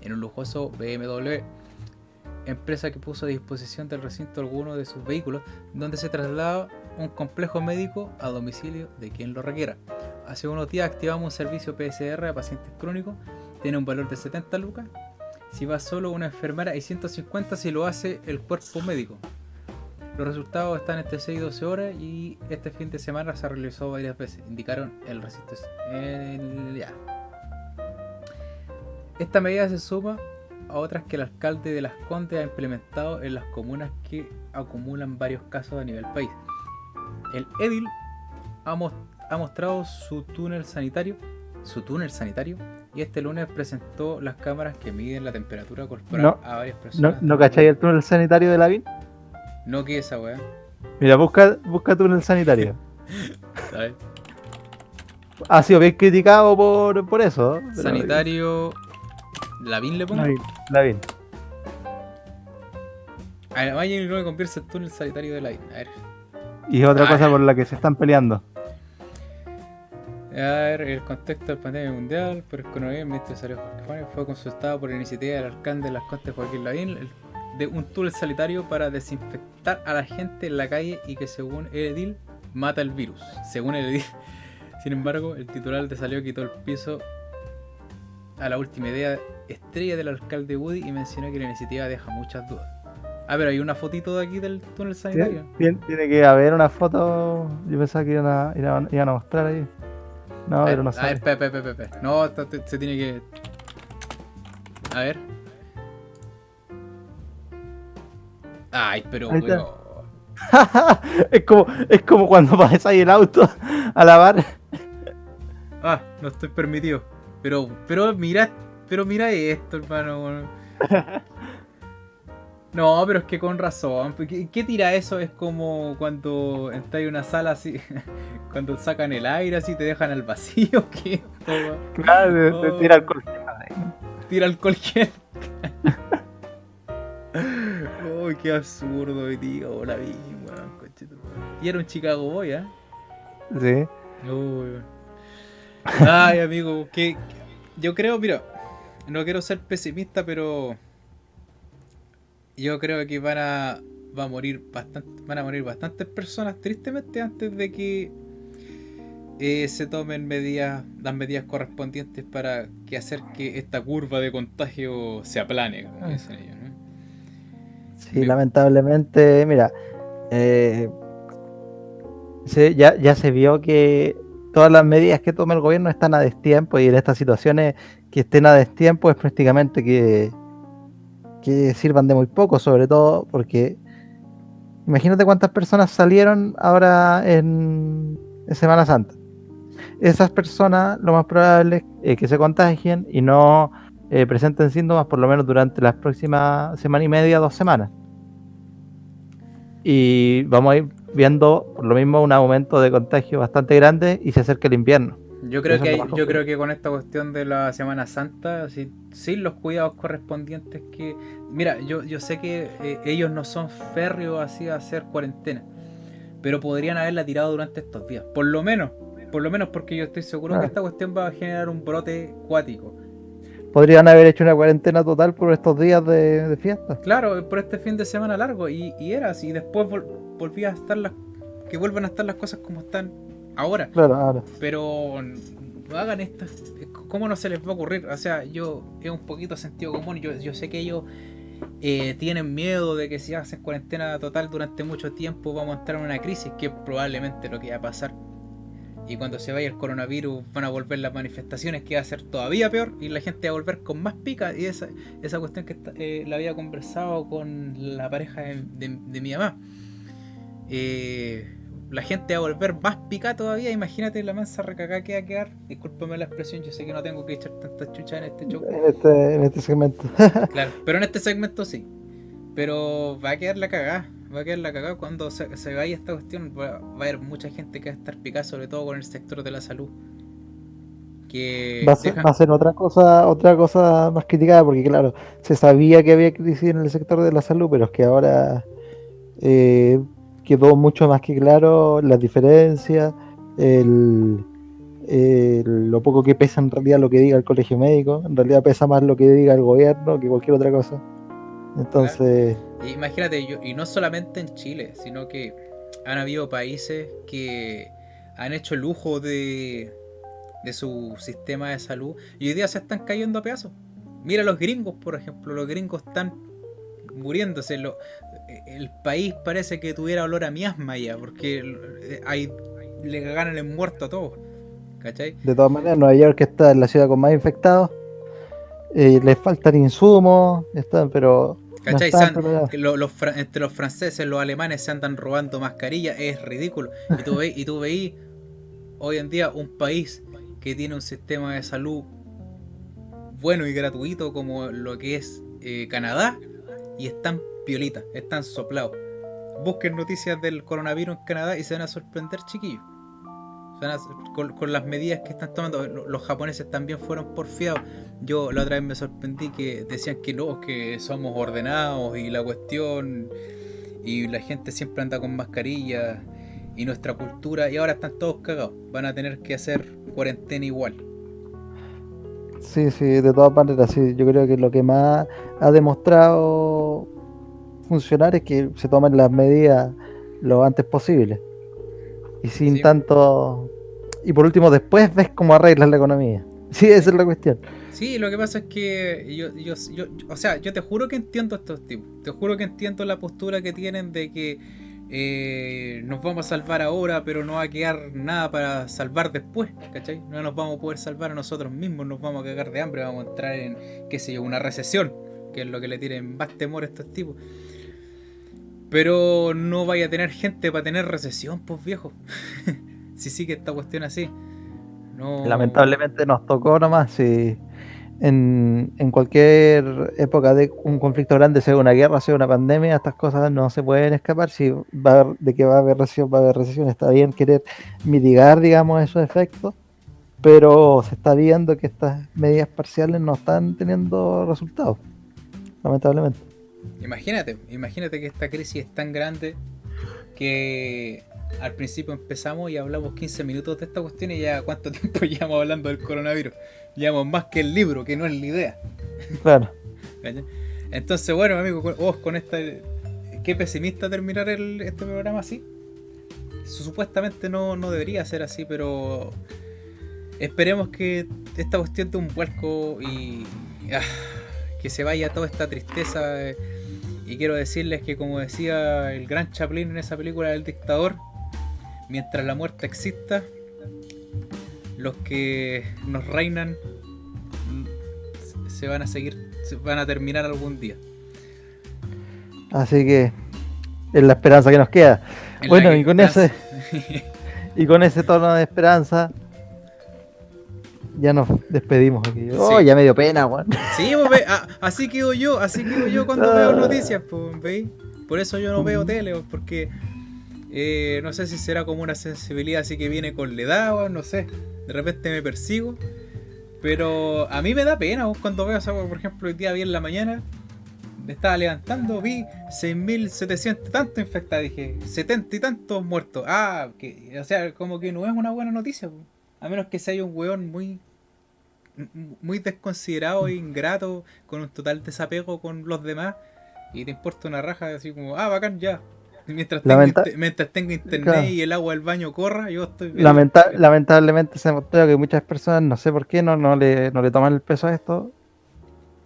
en un lujoso BMW empresa que puso a disposición del recinto alguno de sus vehículos, donde se traslada un complejo médico a domicilio de quien lo requiera. Hace unos días activamos un servicio PSR a pacientes crónicos, tiene un valor de 70 lucas. Si va solo una enfermera y 150 si lo hace el cuerpo médico. Los resultados están entre 6 y 12 horas y este fin de semana se realizó varias veces, indicaron el recinto. Esta medida se suma a otras que el alcalde de Las Condes ha implementado en las comunas que acumulan varios casos a nivel país. El Edil ha, mostrado su túnel sanitario, su túnel sanitario, y este lunes presentó las cámaras que miden la temperatura corporal a varias personas. ¿No, ¿no cacháis el túnel sanitario de la VIN? No, que esa weá? Mira, busca, busca túnel sanitario. <laughs> Ha sido bien criticado por, por eso. Sanitario ¿Lavín le pongo? Lavín. A ver, y no convierte el túnel sanitario de Lavín. A ver. Y otra cosa por la que se están peleando. A ver, el contexto del pandemia mundial, por el coronavirus, el ministro de Salud fue consultado por la iniciativa del alcalde de las Contes Joaquín Lavín de un túnel sanitario para desinfectar a la gente en la calle y que según el edil mata el virus. Según el edil. Sin embargo, el titular de Salió quitó el piso a la última idea estrella del alcalde Woody y mencionó que la iniciativa deja muchas dudas. Ah, pero hay una fotito de aquí del túnel sanitario. Tiene, tiene que haber una foto. Yo pensaba que iban a, iban a mostrar ahí. No, pero no sé. A ver, pepe, pepe. No, se tiene que. A ver. Ay, pero <laughs> es como es como cuando pasas ahí el auto a lavar. Ah, no estoy permitido. Pero, pero mira, pero mira esto, hermano. <laughs> No, pero es que con razón. ¿Qué, tira eso? Es como cuando entras en una sala así, <laughs> cuando sacan el aire así te dejan al vacío. <laughs> ¿Qué? Claro, te, tira alcohol Tira alcohol gel. Uy, qué absurdo, tío. La vi, Y era un Chicago Boy, ¿eh? Sí. Uy, Ay, amigo, que yo creo, mira, no quiero ser pesimista, pero yo creo que van a, va a morir bastante, van a morir bastantes personas tristemente antes de que eh, se tomen medidas, las medidas correspondientes para que hacer que esta curva de contagio se aplane, como ah. dicen ellos. Sí, lamentablemente, mira, eh, ya, ya se vio que todas las medidas que toma el gobierno están a destiempo y en estas situaciones que estén a destiempo es prácticamente que, que sirvan de muy poco, sobre todo porque imagínate cuántas personas salieron ahora en, Semana Santa. Esas personas lo más probable es que se contagien y no eh, presenten síntomas por lo menos durante las próximas semana y media, dos semanas. Y vamos a ir viendo por lo mismo un aumento de contagio bastante grande y se acerca el invierno. Yo creo que yo creo que con esta cuestión de la Semana Santa, sin, los cuidados correspondientes que. Mira, yo, yo sé que eh, ellos no son férreos así a hacer cuarentena. Pero podrían haberla tirado durante estos días. Por lo menos. Por lo menos porque yo estoy seguro que esta cuestión va a generar un brote cuático. Podrían haber hecho una cuarentena total por estos días de, fiesta. Claro, por este fin de semana largo. Y, era así. Después volvía a estar las. Que vuelvan a estar las cosas como están ahora. Claro, ahora. Pero hagan esto. ¿Cómo no se les va a ocurrir? O sea, yo es un poquito sentido común. Yo, yo sé que ellos eh, tienen miedo de que si hacen cuarentena total durante mucho tiempo vamos a entrar en una crisis, que es probablemente lo que va a pasar. Y cuando se vaya el coronavirus van a volver las manifestaciones, que va a ser todavía peor y la gente va a volver con más pica. Y esa, esa cuestión que eh, la había conversado con la pareja de, de mi mamá. Eh, la gente va a volver más pica todavía. Imagínate la mansa recagada que va a quedar. Discúlpame la expresión, yo sé que no tengo que echar tantas chuchas en este show. En este, en este segmento. <laughs> claro, pero en este segmento sí. Pero va a quedar la cagada. Va a quedar la cagada cuando se, vaya esta cuestión. Va, a haber mucha gente que va a estar picada, sobre todo con el sector de la salud. Que va, a ser, otra cosa otra cosa más criticada porque claro se sabía que había crisis en el sector de la salud pero es que ahora eh, quedó mucho más que claro las diferencias, el, lo poco que pesa en realidad lo que diga el colegio médico, en realidad pesa más lo que diga el gobierno que cualquier otra cosa. Entonces... Imagínate, yo, y no solamente en Chile, sino que han habido países que han hecho lujo de, de su sistema de salud y hoy día se están cayendo a pedazos. Mira los gringos, por ejemplo, los gringos están muriéndose. Lo, el país parece que tuviera olor a miasma ya, porque hay, le ganan el muerto a todos. ¿Cachai? De todas maneras, Nueva York está en la ciudad con más infectados. Eh, les faltan insumos, están, pero. ¿Cachai? los, entre los franceses, los alemanes se andan robando mascarillas, es ridículo. Y tú veis, y tú hoy en día un país que tiene un sistema de salud bueno y gratuito como lo que es eh, Canadá y están piolitas, están soplados. Busquen noticias del coronavirus en Canadá y se van a sorprender, chiquillos. con, las medidas que están tomando, los japoneses también fueron porfiados. Yo la otra vez me sorprendí que decían que no, que somos ordenados y la cuestión, y la gente siempre anda con mascarilla y nuestra cultura, y ahora están todos cagados. Van a tener que hacer cuarentena igual. Sí, sí, de todas maneras, sí. Yo creo que lo que más ha demostrado funcionar es que se tomen las medidas lo antes posible. Y sin tanto... Y por último, después ves cómo arreglas la economía. <laughs> Sí, esa es la cuestión. Sí, lo que pasa es que yo, yo, yo, o sea, yo te juro que entiendo estos tipos. Te juro que entiendo la postura que tienen de que eh, nos vamos a salvar ahora, pero no va a quedar nada para salvar después, ¿cachai? No nos vamos a poder salvar a nosotros mismos, nos vamos a cagar de hambre, vamos a entrar en, qué sé yo, una recesión, que es lo que le tienen más temor a estos tipos. Pero no vaya a tener gente para tener recesión, pues viejo. <laughs> si sigue esta cuestión así. Lamentablemente nos tocó nomás, si en, en, cualquier época de un conflicto grande, sea una guerra, sea una pandemia, estas cosas no se pueden escapar. Si va de que va a haber recesión, va a haber recesión. Está bien querer mitigar, digamos, esos efectos, pero se está viendo que estas medidas parciales no están teniendo resultados, lamentablemente. Imagínate, imagínate que esta crisis es tan grande que al principio empezamos y hablamos 15 minutos de esta cuestión y ya cuánto <laughs> tiempo llevamos hablando del coronavirus. Llevamos más que el libro, que no es la idea. Claro. Entonces, bueno, amigo, vos con esta... Qué pesimista terminar este programa así. Supuestamente no, no debería ser así, pero esperemos que esta cuestión de un vuelco y ah, que se vaya toda esta tristeza. Eh, y quiero decirles que como decía el gran Chaplin en esa película del dictador, mientras la muerte exista, los que nos reinan se van a seguir, se van a terminar algún día. Así que es la esperanza que nos queda. bueno, y con ese <laughs> y con ese tono de esperanza ya nos despedimos aquí. Oh, ya me dio pena, weón. Sí, pues, así quedo yo, así quedo yo cuando veo noticias, pues, Por eso yo no veo tele, porque eh, no sé si será como una sensibilidad así que viene con la edad, no sé. de repente me persigo. Pero a mí me da pena cuando veo, o por ejemplo, el día vi en la mañana, me estaba levantando, vi 6.700 tantos infectados, dije, 70 y tantos muertos. Ah, que, o sea, como que no es una buena noticia, a menos que sea un weón muy muy desconsiderado e ingrato, con un total desapego con los demás, y te importa una raja así como, ah, bacán, ya. Mientras tenga, mientras tenga internet y el agua del baño corra, yo estoy bien. lamentablemente se mostrado que muchas personas, no sé por qué, no, no, le, no le toman el peso a esto,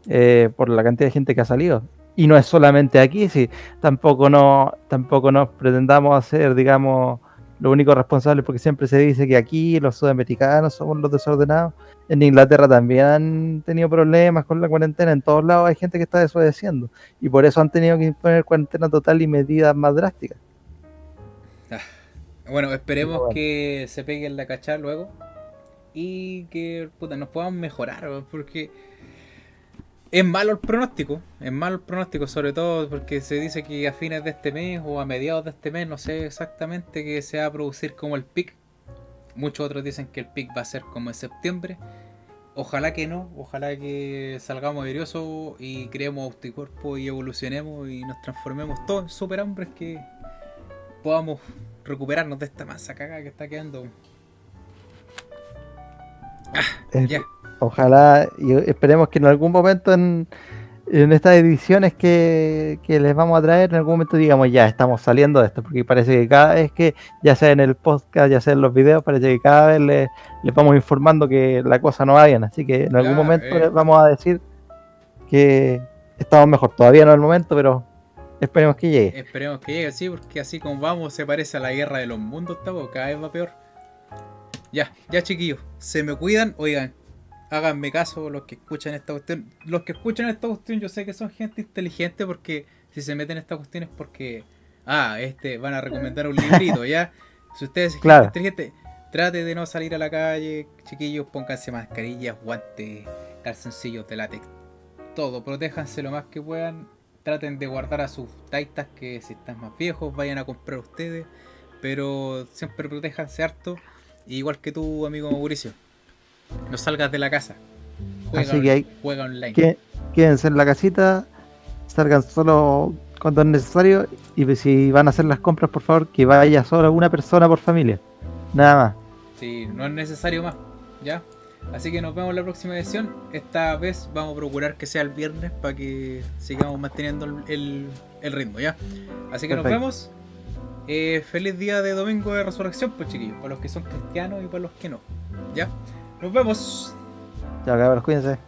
eh, por la cantidad de gente que ha salido. Y no es solamente aquí, sí, tampoco, no, tampoco nos pretendamos hacer, digamos, lo único responsable porque siempre se dice que aquí los sudamericanos somos los desordenados. En Inglaterra también han tenido problemas con la cuarentena. En todos lados hay gente que está desobedeciendo. Y por eso han tenido que imponer cuarentena total y medidas más drásticas. Ah, bueno, esperemos que se peguen la cachar luego. Y que nos podamos mejorar. Porque es malo el pronóstico, es malo el pronóstico, sobre todo porque se dice que a fines de este mes o a mediados de este mes, no sé exactamente, que se va a producir como el pic. Muchos otros dicen que el pic va a ser como en septiembre. Ojalá que no, ojalá que salgamos airiosos y creemos anticuerpos y evolucionemos y nos transformemos todos en superhombres que podamos recuperarnos de esta masa cagada que está quedando. Ah, ya. Ojalá y esperemos que en algún momento en, estas ediciones que, les vamos a traer, en algún momento digamos ya estamos saliendo de esto, porque parece que cada vez que, ya sea en el podcast, ya sea en los videos, parece que cada vez les, vamos informando que la cosa no va bien. Así que en algún momento les vamos a decir que estamos mejor. Todavía no es el momento, pero esperemos que llegue. Esperemos que llegue, sí, porque así como vamos se parece a la guerra de los mundos, cada vez va peor. Ya, ya chiquillos, se me cuidan, oigan, háganme caso los que escuchan esta cuestión. Los que escuchan esta cuestión yo sé que son gente inteligente porque si se meten en esta cuestión es porque, ah, este, van a recomendar un librito, ¿ya? Si ustedes son gente inteligente, trate de no salir a la calle, chiquillos, pónganse mascarillas, guantes, calzoncillos de látex, todo, protéjanse lo más que puedan, traten de guardar a sus taitas que si están más viejos vayan a comprar ustedes, pero siempre protéjanse harto, igual que tu amigo Mauricio. No salgas de la casa. Juega, Así que hay, juega online. quédense en la casita, salgan solo cuando es necesario y si van a hacer las compras, por favor, que vaya solo una persona por familia. Nada más. Sí, no es necesario más. ¿Ya? Así que nos vemos en la próxima edición. Esta vez vamos a procurar que sea el viernes para que sigamos manteniendo el, ritmo, ¿ya? Así que nos vemos. Eh, feliz día de domingo de resurrección, pues chiquillos, para los que son cristianos y para los que no. ¿Ya? Nos vemos. Chao, cabros, cuídense.